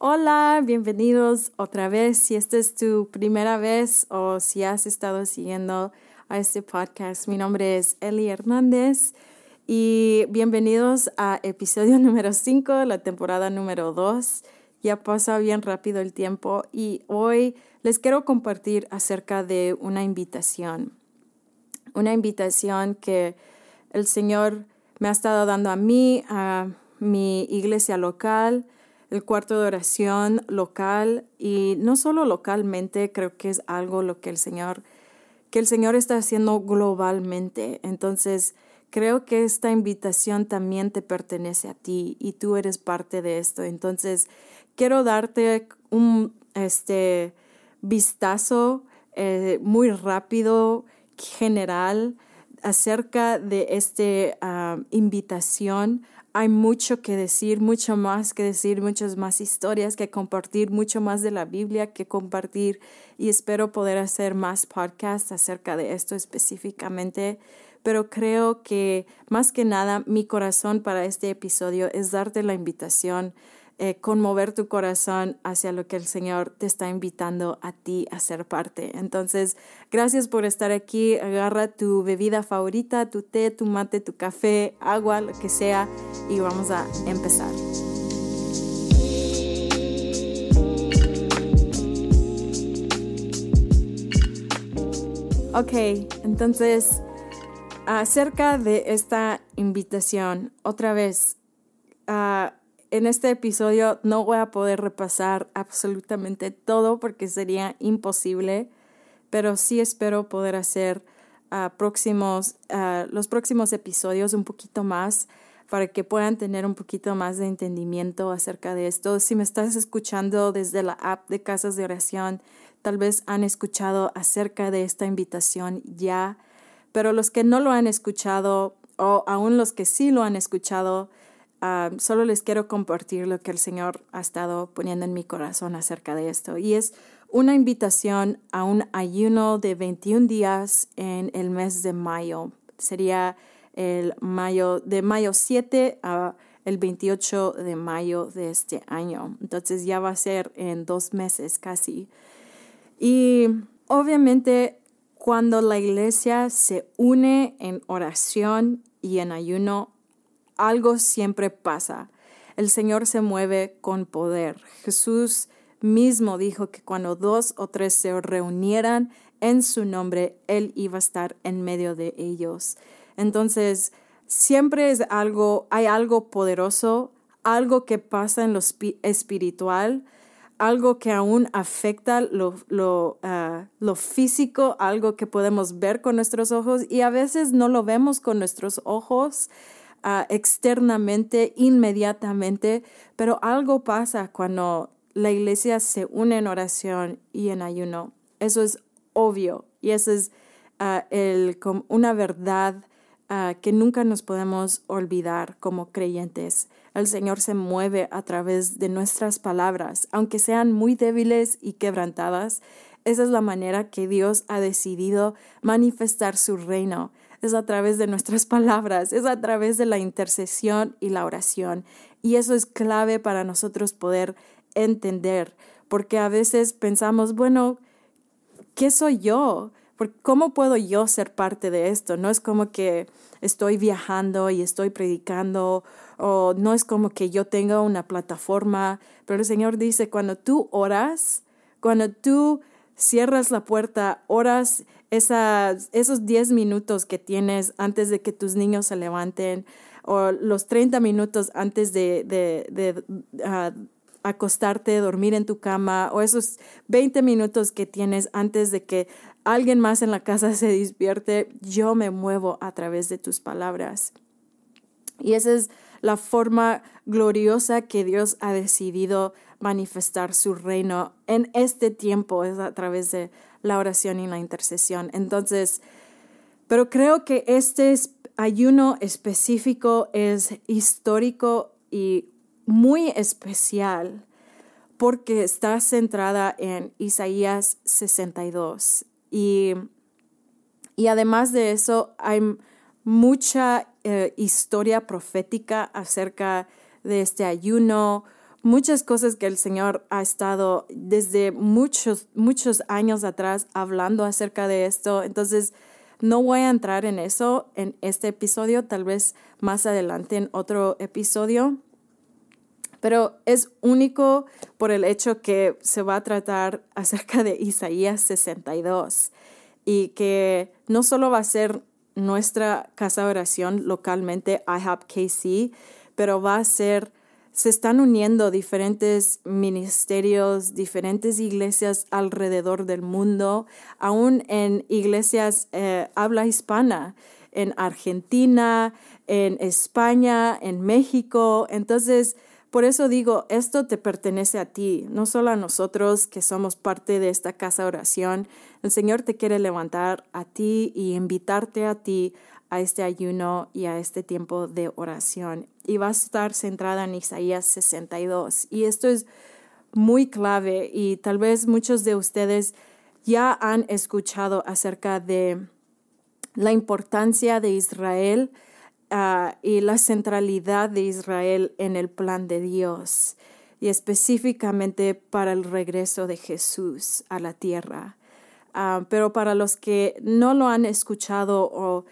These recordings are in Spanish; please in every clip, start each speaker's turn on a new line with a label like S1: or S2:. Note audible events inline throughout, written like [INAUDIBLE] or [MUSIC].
S1: Hola, bienvenidos otra vez. Si esta es tu primera vez o si has estado siguiendo a este podcast, mi nombre es Eli Hernández y bienvenidos a episodio [LAUGHS] número 5 de la temporada número 2. Ya pasa bien rápido el tiempo y hoy les quiero compartir acerca de una invitación. Una invitación que el Señor me ha estado dando a mí, a mi iglesia local, el cuarto de oración local y no solo localmente, creo que es algo lo que el Señor que el Señor está haciendo globalmente. Entonces, creo que esta invitación también te pertenece a ti y tú eres parte de esto. Entonces, quiero darte un este vistazo eh, muy rápido, general, acerca de esta ah, invitación hay mucho que decir, mucho más que decir, muchas más historias que compartir, mucho más de la Biblia que compartir y espero poder hacer más podcasts acerca de esto específicamente. Pero creo que más que nada mi corazón para este episodio es darte la invitación eh, conmover tu corazón hacia lo que el Señor te está invitando a ti a ser parte. Entonces, gracias por estar aquí. Agarra tu bebida favorita, tu té, tu mate, tu café, agua, lo que sea, y vamos a empezar. Ok, entonces, acerca de esta invitación, otra vez, uh, en este episodio no voy a poder repasar absolutamente todo porque sería imposible, pero sí espero poder hacer ah, próximos, ah, los próximos episodios un poquito más para que puedan tener un poquito más de entendimiento acerca de esto. Si me estás escuchando desde la app de Casas de Oración, tal vez han escuchado acerca de esta invitación ya, pero los que no lo han escuchado o aún los que sí lo han escuchado, Ah, solo les quiero compartir lo que el Señor ha estado poniendo en mi corazón acerca de esto. Y es una invitación a un ayuno de 21 días en el mes de mayo. Sería el mayo, de mayo 7 a el 28 de mayo de este año. Entonces ya va a ser en dos meses casi. Y obviamente cuando la iglesia se une en oración y en ayuno, algo siempre pasa. El Señor se mueve con poder. Jesús mismo dijo que cuando dos o tres se reunieran en su nombre, Él iba a estar en medio de ellos. Entonces, siempre es algo, hay algo poderoso, algo que pasa en lo espiritual, algo que aún afecta lo, lo, ah, lo, físico, algo que podemos ver con nuestros ojos y a veces no lo vemos con nuestros ojos externamente, inmediatamente, pero algo pasa cuando la iglesia se une en oración y en ayuno. Eso es obvio y eso es ah, el, una verdad ah, que nunca nos podemos olvidar como creyentes. El Señor se mueve a través de nuestras palabras, aunque sean muy débiles y quebrantadas. Esa es la manera que Dios ha decidido manifestar su reino es a través de nuestras [LAUGHS] palabras, es a través de la intercesión y la oración. Y eso es clave para nosotros poder entender, porque a veces pensamos, bueno, ¿qué soy yo? ¿Cómo puedo yo ser parte de esto? No es como que estoy viajando y estoy predicando, o no es como que yo tenga una plataforma, pero el Señor dice, cuando tú oras, cuando tú cierras la puerta, oras esas, esos 10 minutos que tienes antes de que tus niños se levanten o los 30 minutos antes de, de, de uh, acostarte, dormir en tu cama o esos 20 minutos que tienes antes de que alguien más en la casa [LAUGHS] se despierte, yo me muevo a través de tus palabras. Y esa es la forma gloriosa que Dios ha decidido manifestar su reino en este tiempo, es a través de la oración y la intercesión. Entonces, pero creo que este ayuno específico es histórico y muy especial porque está centrada en Isaías 62. Y, y además de eso, hay mucha eh, historia profética acerca de este ayuno, muchas cosas que el Señor ha estado desde muchos, muchos años atrás hablando acerca de esto. Entonces, no voy a entrar en eso en este episodio, tal vez más adelante en otro episodio, pero es único por el hecho que se va a tratar [LAUGHS] acerca de Isaías 62 y que no solo va a ser nuestra casa de oración localmente, IHOP KC, pero va a ser se están uniendo diferentes ministerios, diferentes iglesias alrededor del mundo, aún en iglesias eh, habla hispana, en Argentina, en España, en México. Entonces, por eso digo, esto te pertenece a ti, no solo a nosotros que somos parte de esta casa oración. El Señor te quiere levantar a ti y invitarte a ti a este ayuno y a este tiempo de oración. Y va a estar centrada en Isaías 62. Y esto es muy clave y tal vez muchos de ustedes ya han escuchado acerca de la importancia de Israel ah, y la centralidad de Israel en el plan de Dios y específicamente para el regreso de Jesús a la tierra. Ah, pero para los que no lo han escuchado o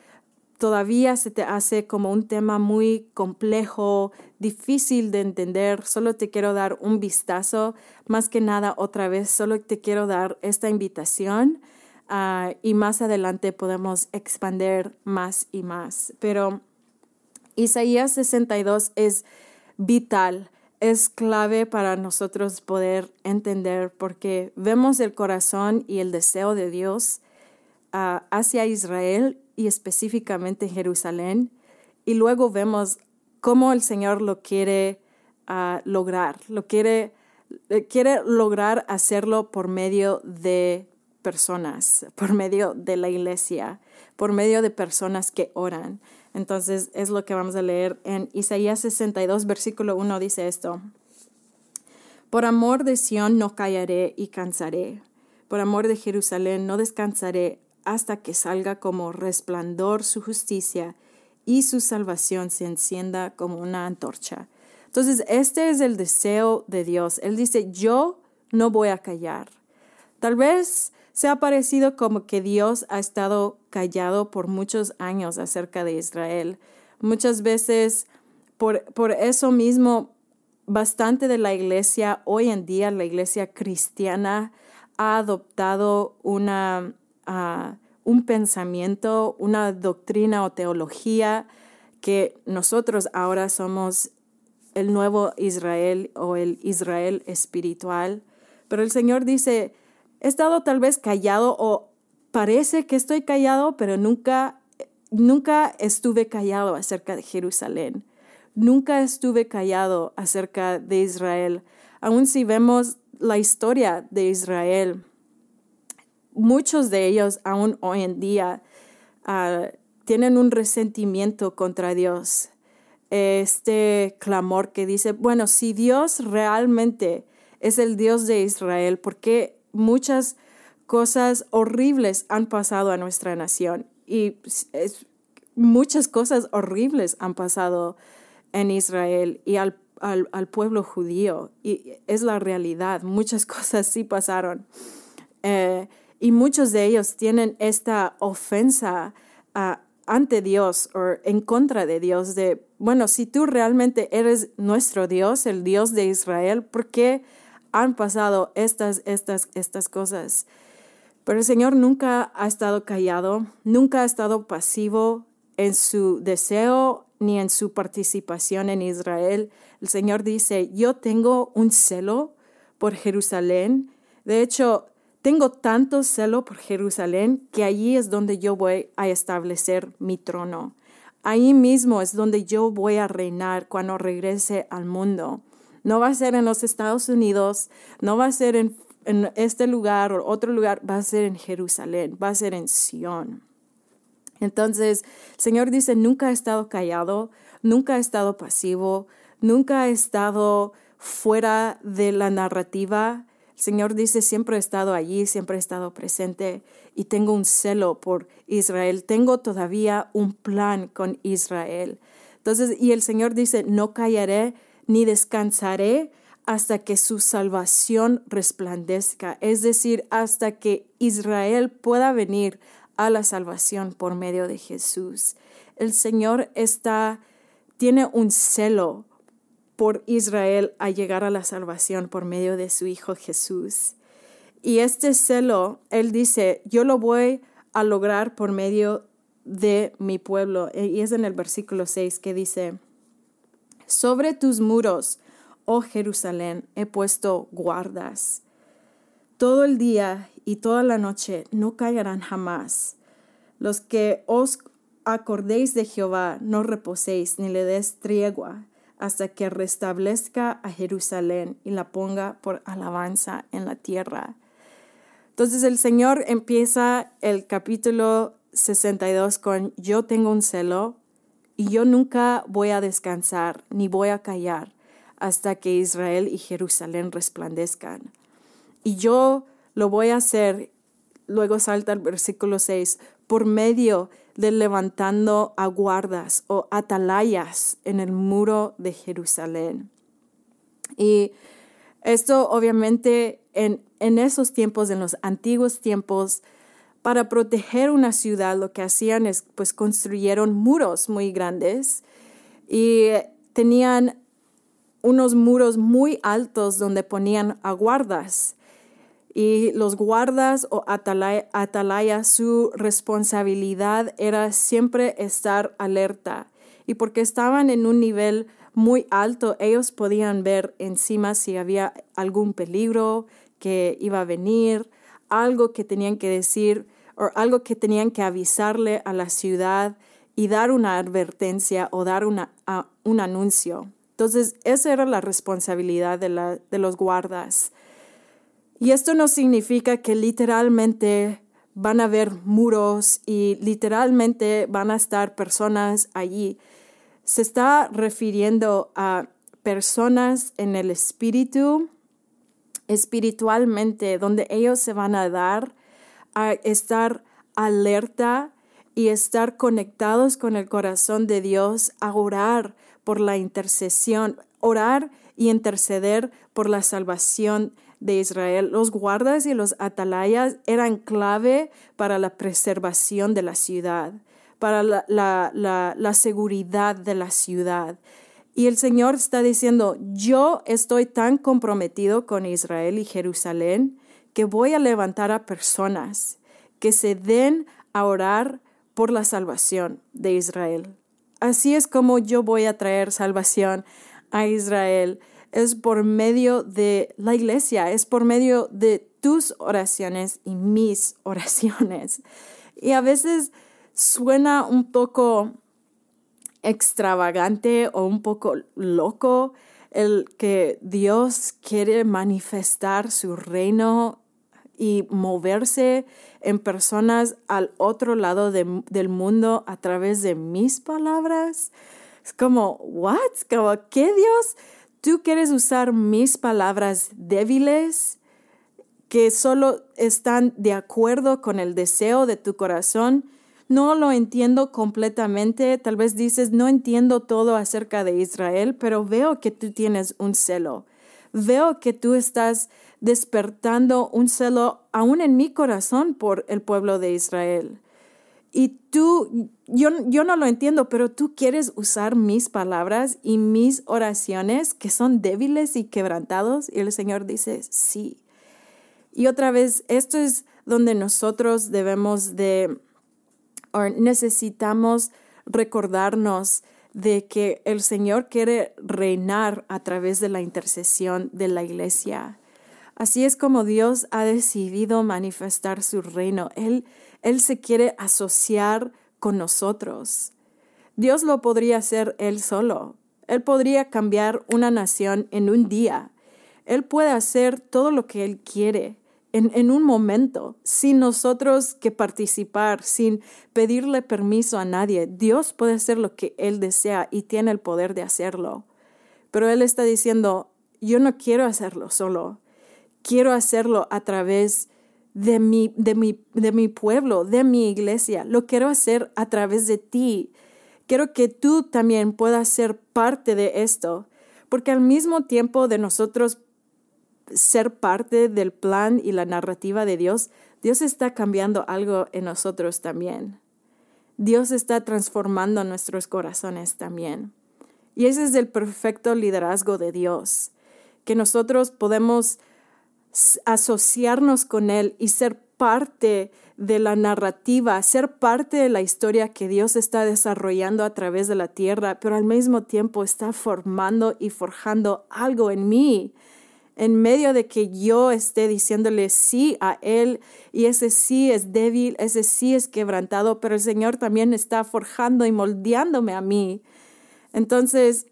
S1: todavía se te hace como un tema muy complejo, difícil de entender, solo te quiero dar un vistazo, más que nada otra vez, solo te quiero dar esta invitación ah, y más adelante podemos expander más y más. Pero Isaías 62 es vital, es clave para nosotros poder entender porque vemos el corazón y el deseo de Dios ah, hacia Israel y específicamente Jerusalén. Y luego vemos cómo el Señor lo quiere ah, lograr, lo quiere, eh, quiere lograr hacerlo por medio de personas, por medio de la iglesia, por medio de personas que oran. Entonces es lo que vamos a leer en Isaías 62, versículo 1 dice esto. Por amor de Sión no callaré y cansaré. Por amor de Jerusalén no descansaré hasta que salga como resplandor su justicia y su salvación se encienda como una antorcha. Entonces, este es el deseo de Dios. Él dice, yo no voy a callar. Tal vez se ha parecido como que Dios ha estado callado por muchos años acerca de Israel. Muchas veces, por, por eso mismo, bastante de la iglesia, hoy en día la iglesia cristiana, ha adoptado una un pensamiento, una doctrina o teología que nosotros ahora somos el nuevo Israel o el Israel espiritual. Pero el Señor dice, he estado tal vez callado o parece que estoy callado, pero nunca, nunca estuve callado acerca de Jerusalén. Nunca estuve callado acerca de Israel. Aun si vemos la historia de Israel, muchos de ellos aún hoy en día ah, tienen un resentimiento contra Dios. Este clamor que dice, bueno, si Dios realmente es el Dios de Israel, ¿por qué muchas cosas horribles han pasado a nuestra nación? Y muchas cosas horribles han pasado en Israel y al, pueblo judío. Y es la realidad, muchas [LAUGHS] cosas sí pasaron. Eh, y muchos de ellos tienen esta ofensa ah, ante Dios o en contra de Dios de, bueno, si tú realmente eres nuestro Dios, el Dios de Israel, ¿por qué han pasado estas, estas, estas cosas? Pero el Señor nunca ha estado callado, nunca ha estado pasivo en su deseo ni en su participación en Israel. El Señor dice, yo tengo un celo por Jerusalén. De hecho, tengo tanto celo por Jerusalén que allí es donde yo voy a establecer mi trono. Ahí mismo es donde yo voy a reinar cuando regrese al mundo. No va a ser en los Estados Unidos, no va a ser en, este lugar o otro lugar, va a ser en Jerusalén, va a ser en Sion. Entonces, el Señor dice, nunca ha estado callado, nunca ha estado pasivo, nunca ha estado fuera de la narrativa el Señor dice, siempre he estado allí, siempre he estado presente y tengo un celo por Israel, tengo todavía un plan con Israel. Entonces, y el Señor dice, no callaré ni descansaré hasta que su salvación resplandezca, es decir, hasta que Israel pueda venir a la salvación por medio de Jesús. El Señor está tiene un celo por Israel a llegar a la salvación por medio de su Hijo Jesús. Y este celo, Él dice, yo lo voy a lograr por medio de mi pueblo. Y es en el versículo 6 que dice, sobre tus muros, oh Jerusalén, he puesto guardas. Todo el día y toda la noche no callarán jamás. Los que os acordéis de Jehová, no reposéis ni le des tregua hasta que restablezca a Jerusalén y la ponga por alabanza en la tierra. Entonces el Señor empieza el capítulo 62 con yo tengo un celo y yo nunca voy a descansar ni voy a callar hasta que Israel y Jerusalén resplandezcan. Y yo lo voy a hacer, luego salta el versículo 6, por medio de levantando aguardas o atalayas en el muro de Jerusalén. Y esto obviamente en, en esos tiempos, en los antiguos tiempos, para proteger una ciudad lo que hacían es pues construyeron muros muy grandes y tenían unos muros muy altos donde ponían aguardas y los guardas o atalayas, su responsabilidad era siempre estar alerta. Y porque estaban en un nivel muy alto, ellos podían ver encima si había algún peligro que iba a venir, algo que tenían que decir o algo que tenían que avisarle a la ciudad y dar una advertencia o dar una, un anuncio. Entonces, esa era la responsabilidad de, la, de los guardas. Y esto no significa que literalmente van a haber muros y literalmente van a estar personas allí. Se está refiriendo a personas en el espíritu, espiritualmente, donde ellos se van a dar a estar alerta y estar conectados con el corazón de Dios, a orar por la intercesión, orar y interceder por la salvación de Israel. Los guardas y los atalayas eran clave para la preservación de la ciudad, para la, la, seguridad de la ciudad. Y el Señor está diciendo, yo estoy tan comprometido con Israel y Jerusalén que voy a levantar a personas que se den a orar por la salvación de Israel. Así es como yo voy a traer salvación a Israel es por medio de la iglesia, es por medio de tus oraciones y mis [LAUGHS] oraciones. Y a veces suena un poco extravagante o un poco loco el que Dios quiere manifestar su reino y moverse en personas al otro lado del mundo a través de mis palabras. Es como, ¿what? Como, ¿qué Dios? tú quieres usar mis palabras débiles que solo están de acuerdo con el deseo de tu corazón, no lo entiendo completamente. Tal vez dices, no entiendo todo acerca de Israel, pero veo que tú tienes un celo. Veo que tú estás despertando un celo aún en mi corazón por el pueblo de Israel. Y tú, yo, yo no lo entiendo, pero tú quieres usar mis palabras y mis oraciones que son débiles y quebrantados. Y el Señor dice, sí. Y otra vez, esto es donde nosotros debemos de, necesitamos recordarnos de que el Señor quiere reinar a través de la intercesión de la iglesia. Así es como Dios ha decidido manifestar su reino. Él él se quiere asociar con nosotros. Dios lo podría hacer Él solo. Él podría cambiar una nación en un día. Él puede hacer todo lo que Él quiere en, un momento, sin nosotros que participar, sin pedirle permiso a nadie. Dios puede hacer lo que Él desea y tiene el poder de hacerlo. Pero Él está diciendo, yo no quiero hacerlo solo, quiero hacerlo a través de mi, de, mi, de mi pueblo, de mi iglesia. Lo quiero hacer a través de ti. Quiero que tú también puedas ser parte de esto, porque al mismo tiempo de nosotros ser parte del plan y la narrativa de Dios, Dios está cambiando algo en nosotros también. Dios está transformando nuestros corazones también. Y ese es el perfecto liderazgo de Dios, que nosotros podemos asociarnos con Él y ser parte de la narrativa, ser parte de la historia que Dios está desarrollando a través de la tierra, pero al mismo tiempo está formando y forjando algo en mí, en medio de que yo esté diciéndole sí a Él y ese sí es débil, ese sí es quebrantado, pero el Señor también está forjando y moldeándome a mí. Entonces,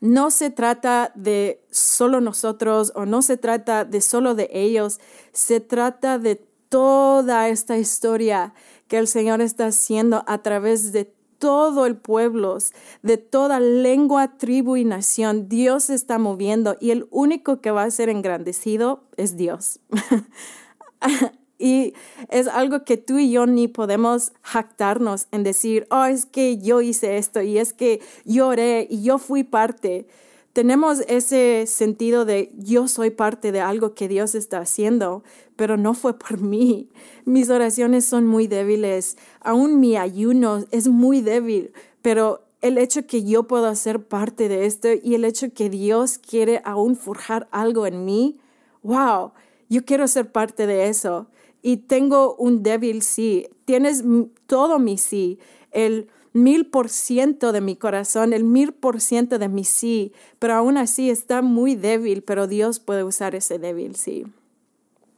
S1: no se trata de solo nosotros o no se trata de solo de ellos, se trata de toda esta historia que el Señor está haciendo a través de todo el pueblo, de toda lengua, tribu y nación. Dios se está moviendo y el único que va a ser engrandecido es Dios. [LAUGHS] Y es algo que tú y yo ni podemos jactarnos en decir, oh, es que yo hice esto y es que lloré y yo fui parte. Tenemos ese sentido de yo soy parte de algo que Dios está haciendo, pero no fue por mí. Mis oraciones son muy débiles, aún mi ayuno es muy débil, pero el hecho que yo puedo hacer parte de esto y el hecho que Dios quiere aún forjar algo en mí, wow, yo quiero ser parte de eso y tengo un débil sí. Tienes todo mi sí, el mil por ciento de mi corazón, el mil por ciento de mi sí, pero aún así está muy débil, pero Dios puede usar ese débil sí.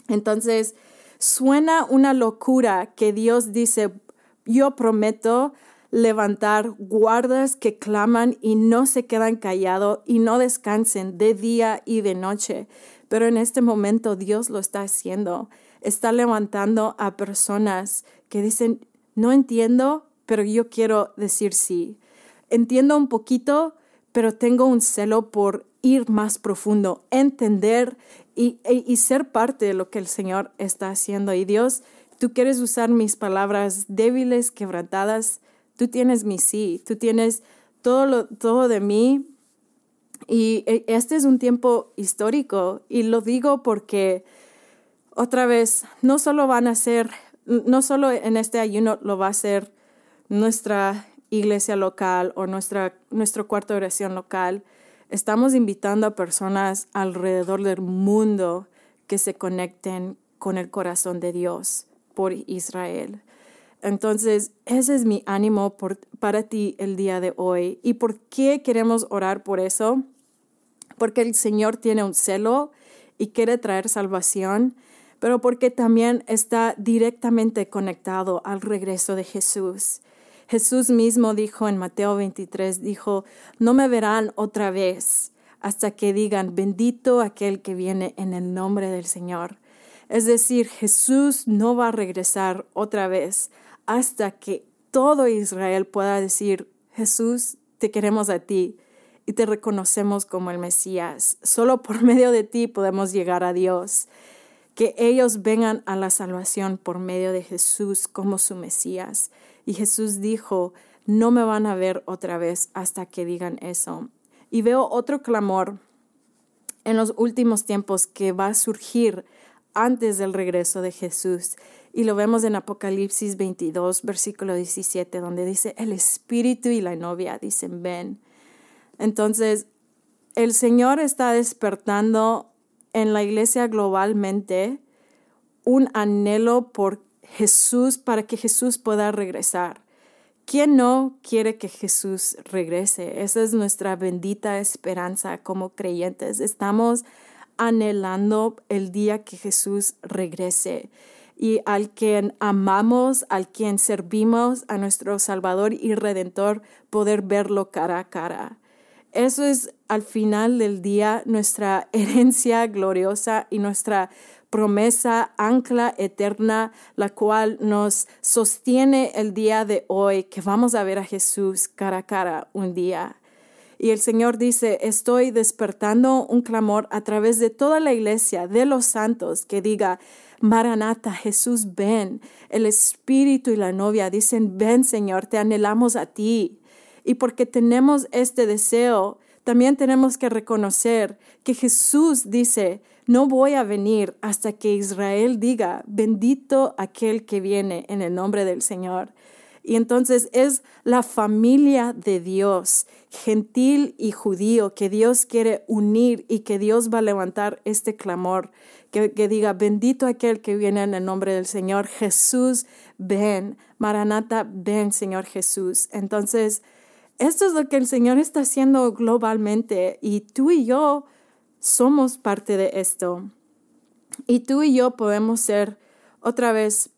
S1: Entonces, suena una locura que Dios dice, yo prometo levantar guardas que claman y no se quedan callados y no descansen de día y de noche. Pero en este momento Dios lo está haciendo está levantando a personas que dicen, no entiendo, pero yo quiero decir sí. Entiendo un poquito, pero tengo un celo por ir más profundo, entender y, e, y, ser parte de lo que el Señor está haciendo. Y Dios, tú quieres usar mis palabras débiles, quebrantadas, tú tienes mi sí, tú tienes todo, lo, todo de mí. Y e, este es un tiempo histórico y lo digo porque otra vez, no solo van a ser, no solo en este ayuno lo va a ser nuestra iglesia local o nuestra, nuestro cuarto oración local, estamos invitando a personas alrededor del mundo que se conecten con el corazón de Dios por Israel. Entonces, ese es mi ánimo para ti el día de hoy. ¿Y por qué queremos orar por eso? Porque el Señor tiene un celo y quiere traer salvación pero porque también está directamente conectado al regreso de Jesús. Jesús mismo dijo en Mateo 23, dijo, no me verán otra vez hasta que digan, bendito aquel que viene en el nombre del Señor. Es decir, Jesús no va a regresar otra vez hasta que todo Israel pueda decir, Jesús, te queremos a ti y te reconocemos como el Mesías. Solo por medio de ti podemos llegar a Dios que ellos vengan a la salvación por medio de Jesús como su Mesías. Y Jesús dijo, no me van a ver otra vez hasta que digan eso. Y veo otro clamor en los últimos tiempos que va a surgir antes del regreso de Jesús. Y lo vemos en Apocalipsis 22, versículo 17, donde dice, el espíritu y la novia dicen, ven. Entonces, el Señor está despertando en la iglesia globalmente un anhelo por Jesús para que Jesús pueda regresar. ¿Quién no quiere que Jesús regrese? Esa es nuestra bendita esperanza como creyentes. Estamos anhelando el día que Jesús regrese y al quien amamos, al quien servimos, a nuestro Salvador y Redentor, poder verlo cara a cara. Eso es al final del día nuestra [LAUGHS] herencia gloriosa y nuestra promesa, ancla eterna, la cual nos sostiene el día de hoy, que vamos a ver a Jesús cara a cara un día. Y el Señor dice, estoy despertando un clamor a través de toda la iglesia, de los santos, que diga, Maranata, Jesús, ven. El Espíritu y la novia dicen, ven Señor, te anhelamos a ti. Y porque tenemos este deseo, también tenemos que reconocer que Jesús dice, no voy a venir hasta que Israel diga, bendito aquel que viene en el nombre del Señor. Y entonces es la familia de Dios, gentil y judío, que Dios quiere unir y que Dios va a levantar este clamor, que, que diga, bendito aquel que viene en el nombre del Señor. Jesús, ven. Maranata, ven, Señor Jesús. Entonces, esto es lo que el Señor está haciendo globalmente y tú y yo somos parte de esto. Y tú y yo podemos ser otra vez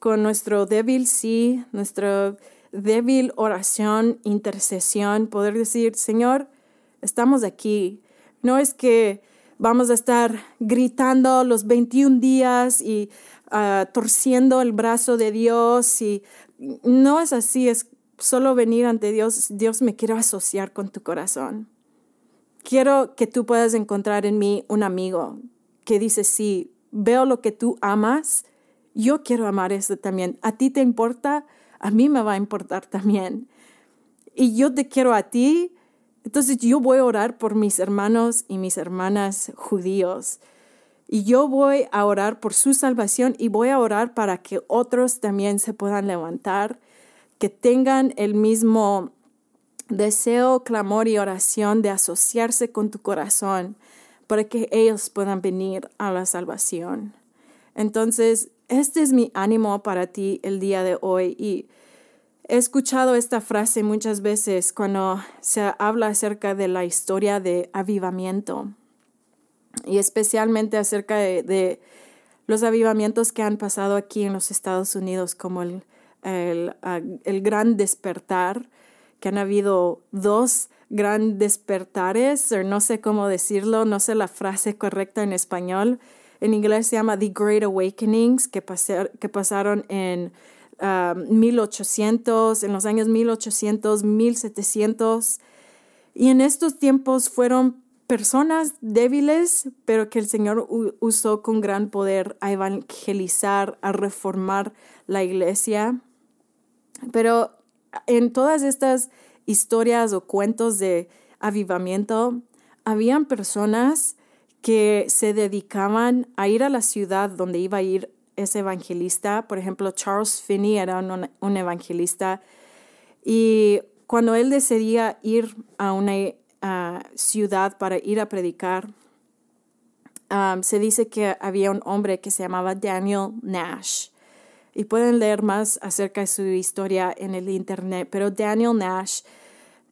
S1: con nuestro débil sí, nuestra débil oración, intercesión, poder decir, Señor, estamos aquí. No es que vamos a estar gritando los 21 días y ah, torciendo el brazo de Dios y no es así, es solo venir ante Dios, Dios me quiero asociar con tu corazón. Quiero que tú puedas encontrar en mí un amigo que dice, sí, veo lo que tú amas, yo quiero amar eso también. ¿A ti te importa? A mí me va a importar también. Y yo te quiero a ti, entonces yo voy a orar por mis hermanos y mis hermanas judíos. Y yo voy a orar por su salvación y voy a orar para que otros también se puedan levantar que tengan el mismo deseo, clamor y oración de asociarse con tu corazón para que ellos puedan venir a la salvación. Entonces, este es mi ánimo para ti el día de hoy y he escuchado esta frase muchas veces cuando se habla acerca de la historia de avivamiento y especialmente acerca de, los avivamientos que han pasado aquí en los Estados Unidos como el el, gran despertar, que han habido dos gran despertares, o no sé cómo decirlo, no sé la frase correcta en español. En inglés se llama The Great Awakenings, que, que pasaron en 1800, um, en los años 1800, 1700. Y en estos tiempos fueron personas débiles, pero que el Señor usó con gran poder a evangelizar, a reformar la iglesia. Pero en todas estas historias o cuentos de avivamiento, habían personas que se dedicaban a ir a la ciudad donde iba a ir ese evangelista. Por ejemplo, Charles Finney era un, evangelista y cuando él decidía ir a una ciudad para ir a predicar, um, se dice que había un hombre que se llamaba Daniel Nash y pueden leer más acerca de su historia en el internet. Pero Daniel Nash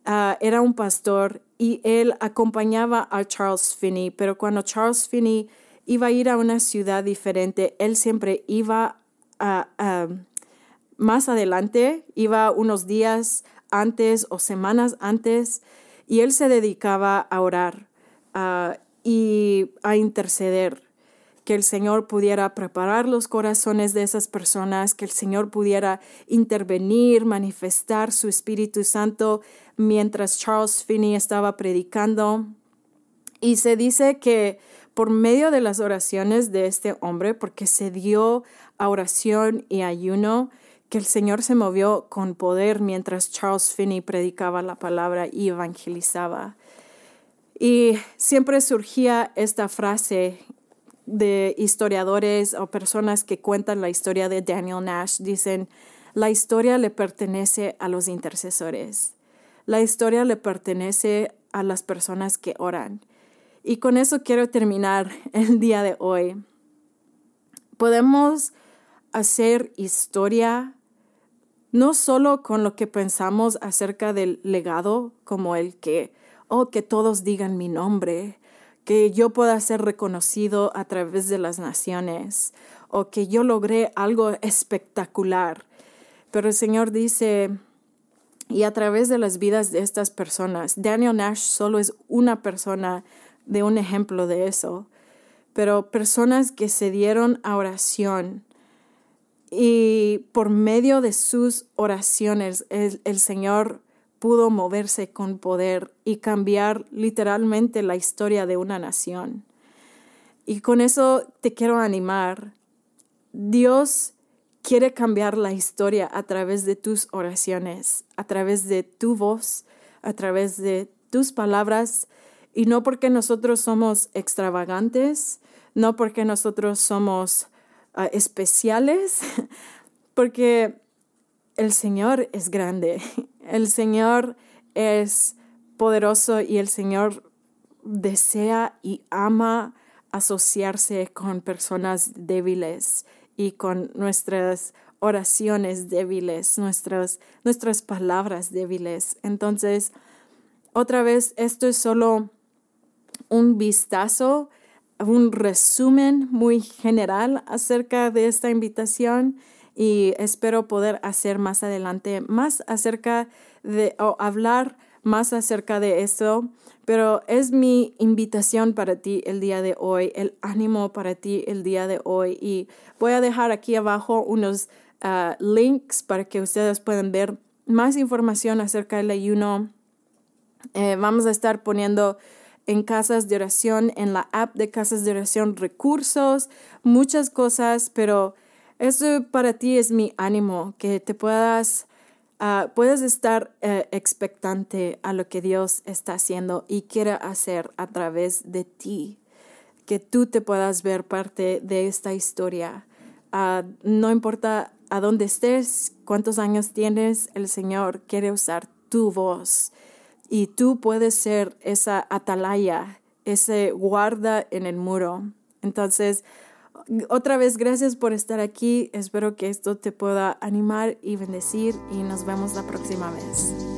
S1: ah, era un pastor y él acompañaba a Charles Finney, pero cuando Charles Finney iba a ir a una ciudad diferente, él siempre iba a, más adelante, iba unos días antes o semanas antes, y él se dedicaba a orar ah, y a interceder que el Señor pudiera preparar los corazones de esas personas, que el Señor pudiera intervenir, manifestar su Espíritu Santo mientras Charles Finney estaba predicando. Y se dice que por medio de las oraciones de este hombre, porque se dio a oración y ayuno, que el Señor se movió con poder mientras Charles Finney predicaba la palabra y evangelizaba. Y siempre surgía esta frase de historiadores o personas que cuentan la historia de Daniel Nash dicen, la historia le pertenece a los intercesores. La historia le pertenece a las personas que oran. Y con eso quiero terminar [LAUGHS] el día de hoy. Podemos hacer historia no solo con lo que pensamos acerca del legado, como el que, oh, que todos digan mi nombre, que yo pueda ser reconocido a través de las naciones o que yo logré algo espectacular. Pero el Señor dice, y a través de las vidas de estas personas, Daniel Nash solo es una persona de un ejemplo de eso, pero personas que se dieron a oración y por medio de sus oraciones el, el Señor pudo moverse con poder y cambiar literalmente la historia de una nación. Y con eso te quiero animar. Dios quiere cambiar la historia a través de tus oraciones, a través de tu voz, a través de tus palabras y no porque nosotros somos extravagantes, no porque nosotros somos ah, especiales, [LAUGHS] porque el Señor es grande, [LAUGHS] el Señor es poderoso y el Señor desea y ama asociarse con personas débiles y con nuestras oraciones débiles, nuestras, nuestras palabras débiles. Entonces, otra vez, esto es solo un vistazo, un resumen muy general acerca de esta invitación y espero poder hacer más adelante más acerca de o hablar más acerca de esto, pero es mi invitación para ti el día de hoy, el ánimo para ti el día de hoy y voy a dejar aquí abajo unos ah, links para que ustedes puedan ver más información acerca del ayuno. Eh, vamos a estar poniendo en casas de oración, en la app de casas de oración, recursos, muchas cosas, pero eso para ti es mi ánimo, que te puedas, uh, puedes estar uh, expectante a lo que Dios está haciendo y quiere hacer a través de ti, que tú te puedas ver parte de esta historia. Uh, no importa a dónde estés, cuántos años tienes, el Señor quiere usar tu voz y tú puedes ser esa atalaya, ese guarda en el muro. Entonces, otra vez, gracias por estar aquí. Espero que esto te pueda animar y bendecir y nos vemos la próxima vez.